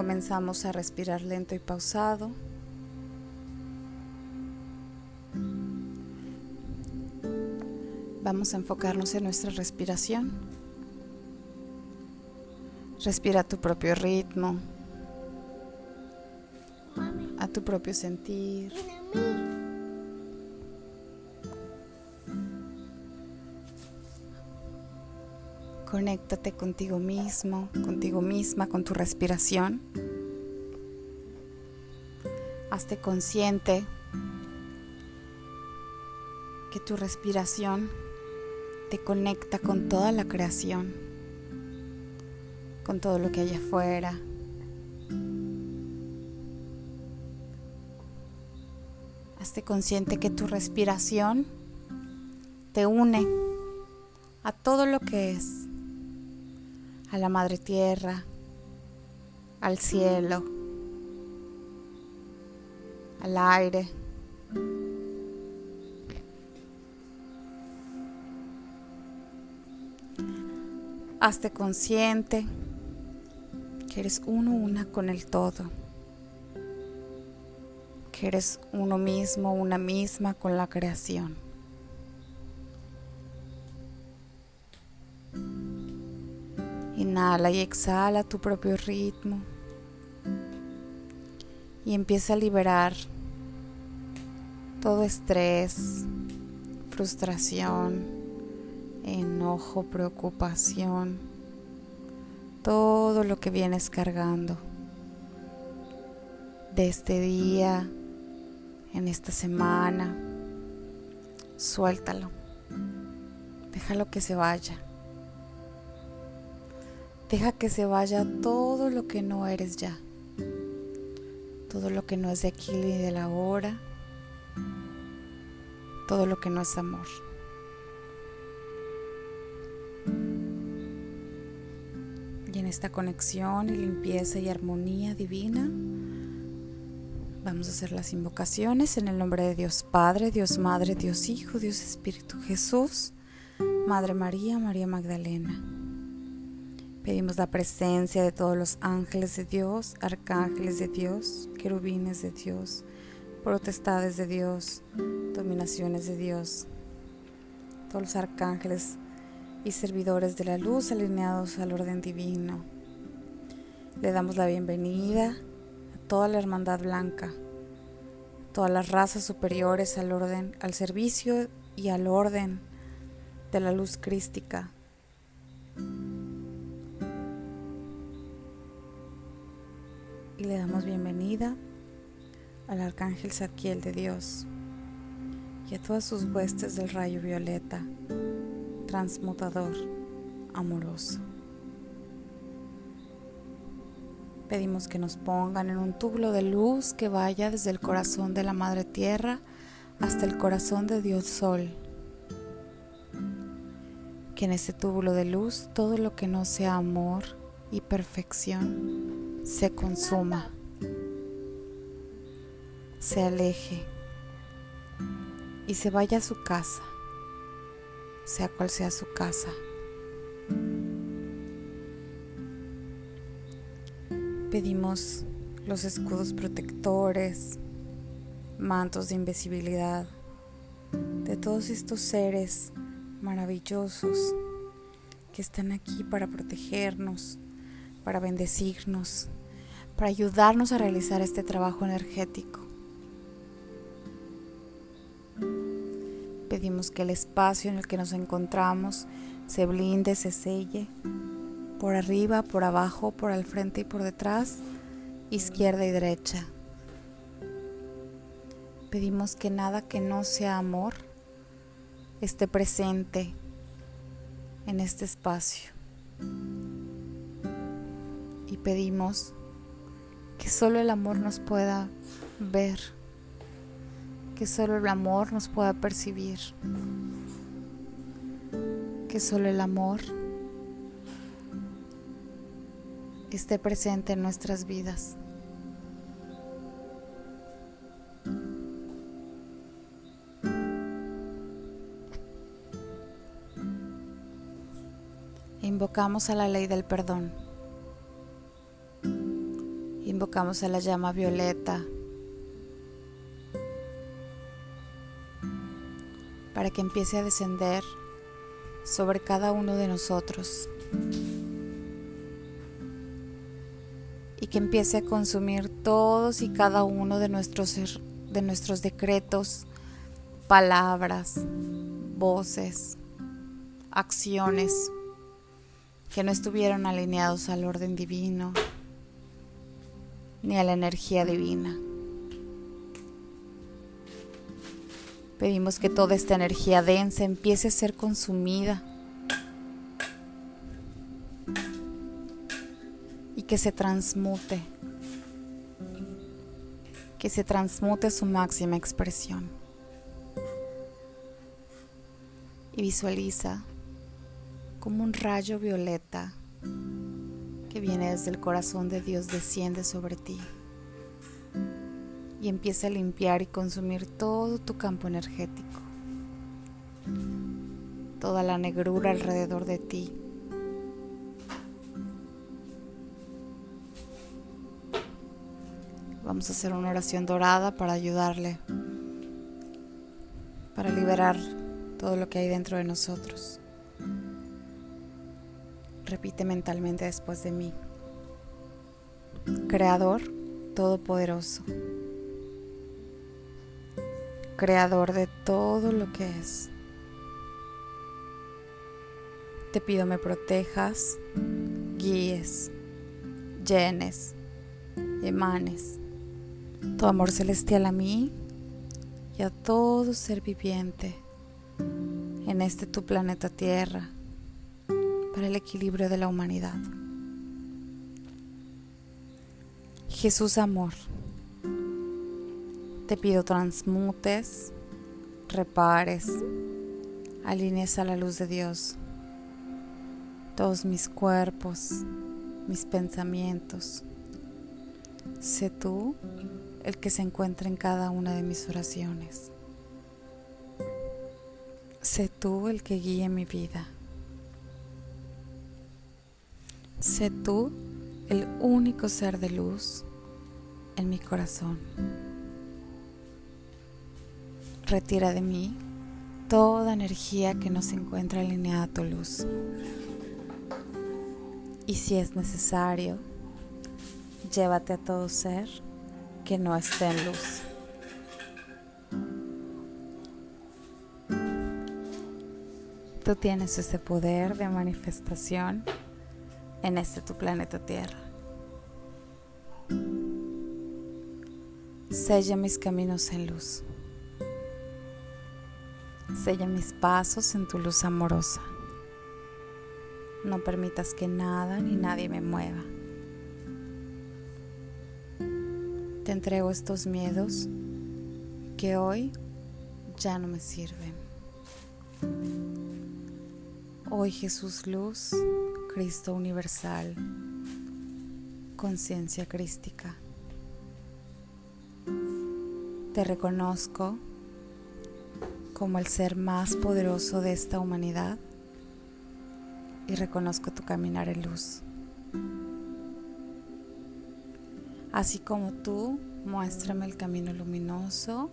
Comenzamos a respirar lento y pausado. Vamos a enfocarnos en nuestra respiración. Respira a tu propio ritmo, a tu propio sentir. Conéctate contigo mismo, contigo misma, con tu respiración. Hazte consciente que tu respiración te conecta con toda la creación, con todo lo que hay afuera. Hazte consciente que tu respiración te une a todo lo que es a la madre tierra, al cielo, al aire. Hazte consciente que eres uno una con el todo, que eres uno mismo, una misma con la creación. Inhala y exhala tu propio ritmo. Y empieza a liberar todo estrés, frustración, enojo, preocupación, todo lo que vienes cargando de este día, en esta semana. Suéltalo. Déjalo que se vaya. Deja que se vaya todo lo que no eres ya, todo lo que no es de aquí ni de la hora, todo lo que no es amor. Y en esta conexión y limpieza y armonía divina, vamos a hacer las invocaciones en el nombre de Dios Padre, Dios Madre, Dios Hijo, Dios Espíritu Jesús, Madre María, María Magdalena. Pedimos la presencia de todos los ángeles de Dios, arcángeles de Dios, querubines de Dios, protestades de Dios, dominaciones de Dios, todos los arcángeles y servidores de la luz alineados al orden divino. Le damos la bienvenida a toda la hermandad blanca, todas las razas superiores al orden, al servicio y al orden de la luz crística y le damos bienvenida al Arcángel Zadkiel de Dios y a todas sus huestes del rayo violeta, transmutador, amoroso. Pedimos que nos pongan en un túbulo de luz que vaya desde el corazón de la Madre Tierra hasta el corazón de Dios Sol. Que en ese túbulo de luz todo lo que no sea amor y perfección se consuma, se aleje y se vaya a su casa, sea cual sea su casa. Pedimos los escudos protectores, mantos de invisibilidad de todos estos seres maravillosos que están aquí para protegernos, para bendecirnos, para ayudarnos a realizar este trabajo energético. Pedimos que el espacio en el que nos encontramos se blinde, se selle, por arriba, por abajo, por al frente y por detrás, izquierda y derecha. Pedimos que nada que no sea amor esté presente en este espacio y pedimos que solo el amor nos pueda ver, que solo el amor nos pueda percibir, que solo el amor esté presente en nuestras vidas. Invocamos a la ley del perdón Invocamos a la llama violeta para que empiece a descender sobre cada uno de nosotros y que empiece a consumir todos y cada uno de nuestros, de nuestros decretos, palabras, voces, acciones que no estuvieron alineados al orden divino ni a la energía divina. Pedimos que toda esta energía densa empiece a ser consumida y que se transmute, que se transmute a su máxima expresión. Y visualiza como un rayo violeta que viene desde el corazón de Dios desciende sobre ti y empieza a limpiar y consumir todo tu campo energético, toda la negrura alrededor de ti. Vamos a hacer una oración dorada para ayudarle, para liberar todo lo que hay dentro de nosotros. Repite mentalmente después de mí. Creador Todopoderoso creador de todo lo que es. Te pido me protejas, guíes, llenes, emanes tu amor celestial a mí y a todo ser viviente en este tu planeta Tierra el equilibrio de la humanidad. Jesús amor. Te pido transmutes, repares, alinees a la luz de Dios todos mis cuerpos, mis pensamientos. Sé tú el que se encuentra en cada una de mis oraciones. Sé tú el que guíe mi vida. Sé tú el único ser de luz en mi corazón retira de mí toda energía que no se encuentra alineada a tu luz. Y si es necesario, llévate a todo ser que no esté en luz. Tú tienes ese poder de manifestación en este tu planeta Tierra. Sella mis caminos en luz. Sella mis pasos en tu luz amorosa. No permitas que nada ni nadie me mueva. Te entrego estos miedos que hoy ya no me sirven. Hoy Jesús Luz, Cristo Universal, conciencia crística. Te reconozco como el ser más poderoso de esta humanidad y reconozco tu caminar en luz. Así como tú, muéstrame el camino luminoso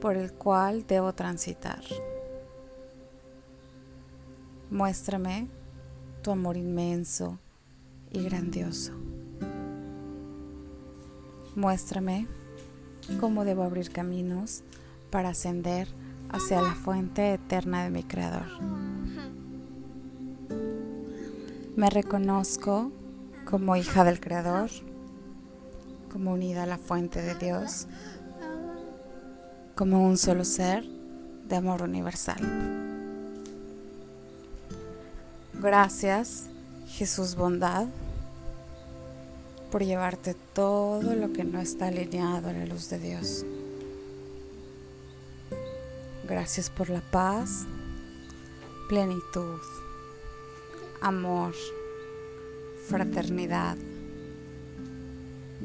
por el cual debo transitar. Muéstrame tu amor inmenso y grandioso. Muéstrame cómo debo abrir caminos para ascender hacia la fuente eterna de mi Creador. Me reconozco como hija del Creador, como unida a la fuente de Dios, como un solo ser de amor universal. Gracias, Jesús Bondad, por llevarte todo lo que no está alineado a la luz de Dios. Gracias por la paz, plenitud, amor, fraternidad,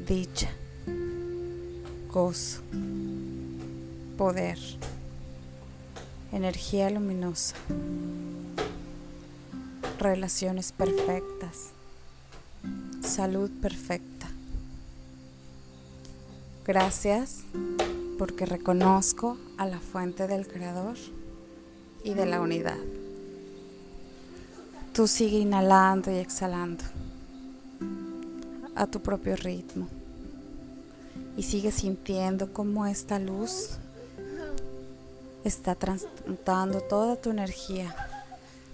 dicha, gozo, poder, energía luminosa, relaciones perfectas, salud perfecta, Gracias porque reconozco a la fuente del Creador y de la unidad. Tú sigue inhalando y exhalando a tu propio ritmo y sigue sintiendo cómo esta luz está transmutando toda tu energía,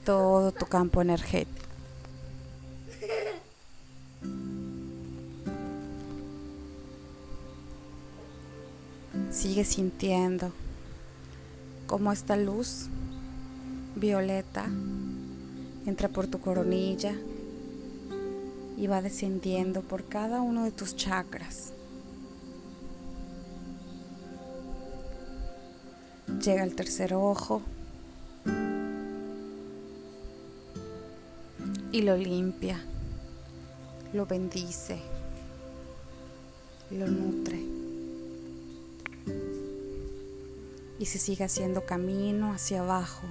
todo tu campo energético. Sigue sintiendo cómo esta luz violeta entra por tu coronilla y va descendiendo por cada uno de tus chakras. Llega al tercer ojo y lo limpia, lo bendice, lo nutre. Y se sigue haciendo camino hacia abajo.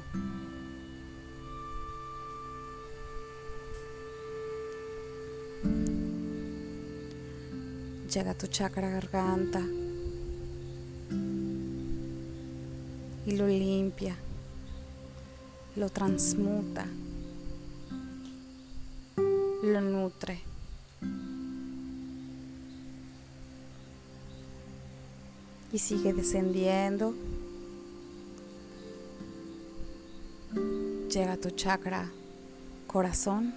Llega a tu chakra garganta y lo limpia, lo transmuta, lo nutre. Y sigue descendiendo. Llega a tu chakra corazón.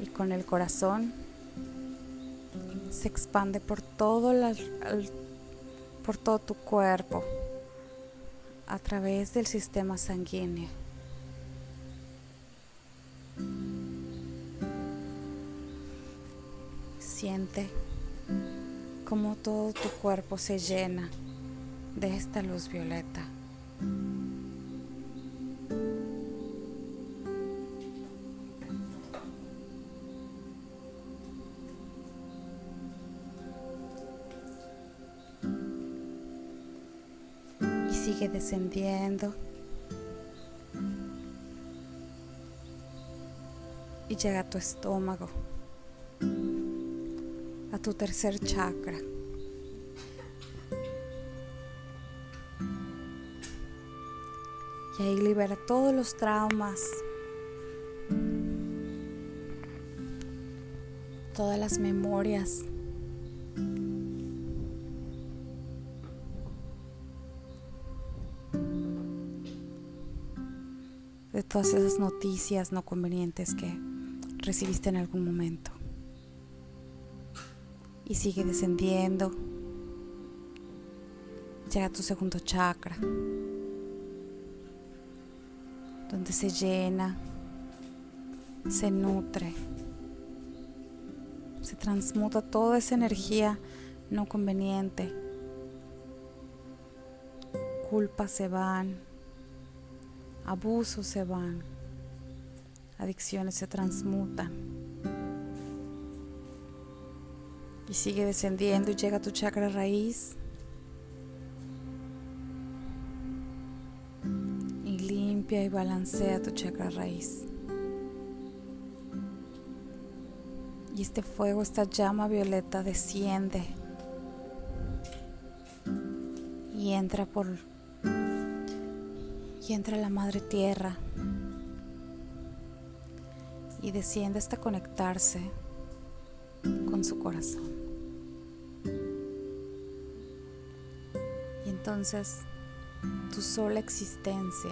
Y con el corazón se expande por todo el, por todo tu cuerpo a través del sistema sanguíneo. Siente como todo tu cuerpo se llena de esta luz violeta. sigue descendiendo y llega a tu estómago, tu tercer chakra. Y ahí libera todos los traumas, todas las memorias de todas esas noticias no convenientes que recibiste en algún momento. Y sigue descendiendo. Llega a tu segundo chakra, donde se llena, se nutre, se transmuta toda esa energía no conveniente. Culpas se van, abusos se van, adicciones se transmutan. Y sigue descendiendo y llega a tu chakra raíz. Y limpia y balancea tu chakra raíz. Y este fuego, esta llama violeta desciende y entra por y entra la madre tierra y desciende hasta conectarse con su corazón. Entonces tu sola existencia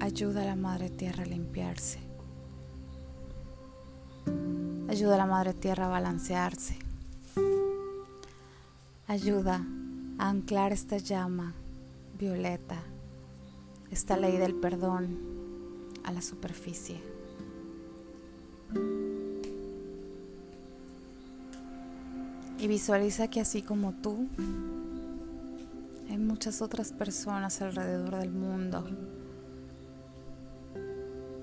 ayuda a la madre tierra a limpiarse. Ayuda a la Madre Tierra a balancearse. Ayuda a anclar esta llama violeta, esta ley del perdón a la superficie. Y visualiza que así como tú, hay muchas otras personas alrededor del mundo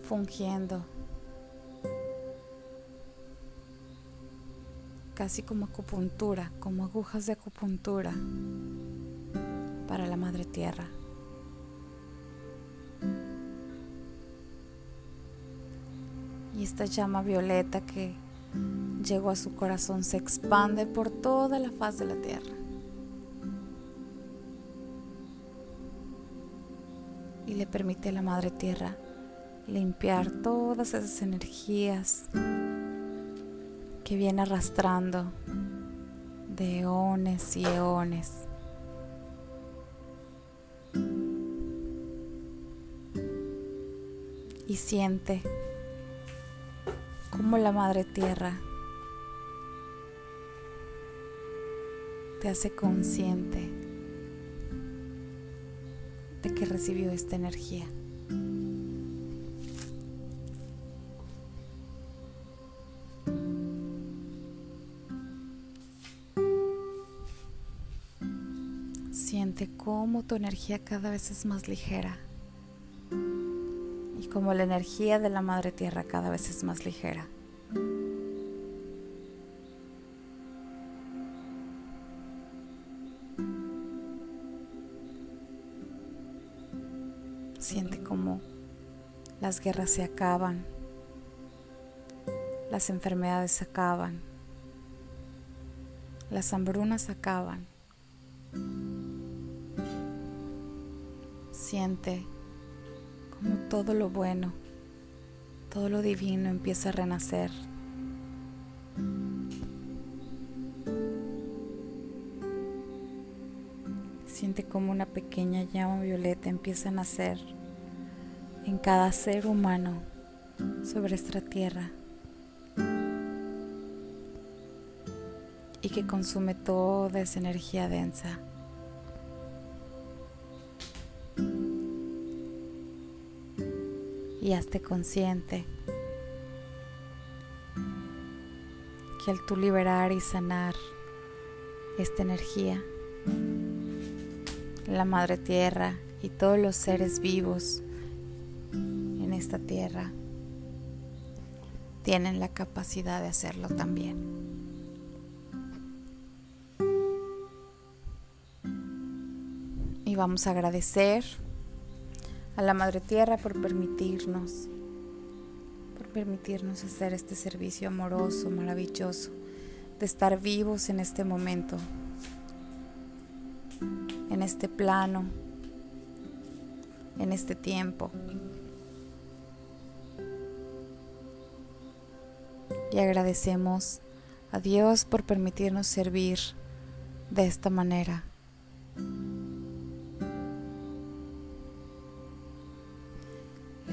fungiendo casi como acupuntura, como agujas de acupuntura, para la Madre Tierra. Esta llama violeta que llegó a su corazón se expande por toda la faz de la tierra. Y le permite a la Madre Tierra limpiar todas esas energías que viene arrastrando de eones y eones. Y siente como la Madre Tierra te hace consciente de que recibió esta energía. Siente cómo tu energía cada vez es más ligera y como la energía de la Madre Tierra cada vez es más ligera. Siente como las guerras se acaban, las enfermedades se acaban, las hambrunas se acaban. Siente como todo lo bueno, todo lo divino empieza a renacer. Siente como una pequeña llama violeta empieza a nacer en cada ser humano sobre esta tierra y que consume toda esa energía densa. Y hazte consciente que al tú liberar y sanar esta energía, la Madre Tierra y todos los seres vivos en esta tierra tienen la capacidad de hacerlo también. Y vamos a agradecer a la Madre Tierra por permitirnos, por permitirnos hacer este servicio amoroso, maravilloso, de estar vivos en este momento, en este plano, en este tiempo. Y agradecemos a Dios por permitirnos servir de esta manera.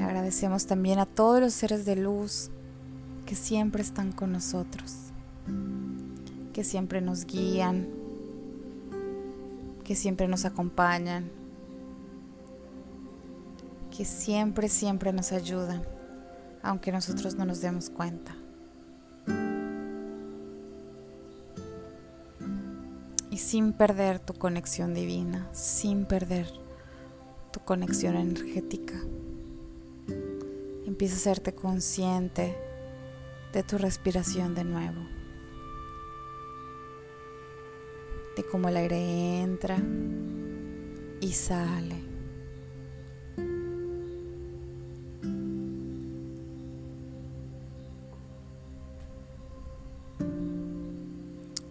Agradecemos también a todos los seres de luz que siempre están con nosotros, que siempre nos guían, que siempre nos acompañan, que siempre, siempre nos ayudan, aunque nosotros no nos demos cuenta. Y sin perder tu conexión divina, sin perder tu conexión energética empieza a hacerte consciente de tu respiración de nuevo, de cómo el aire entra y sale.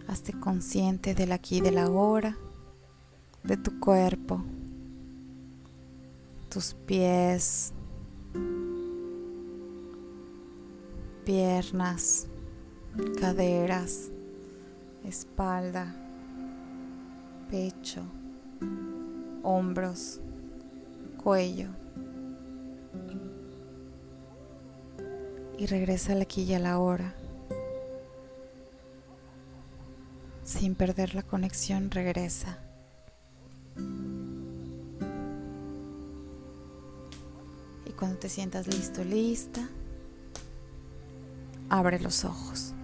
Hazte consciente del aquí y del ahora, de tu cuerpo, tus pies, piernas, caderas, espalda, pecho, hombros, cuello. Y regresa al aquí y a la hora. Sin perder la conexión, regresa. Y cuando te sientas listo, lista, abre los ojos.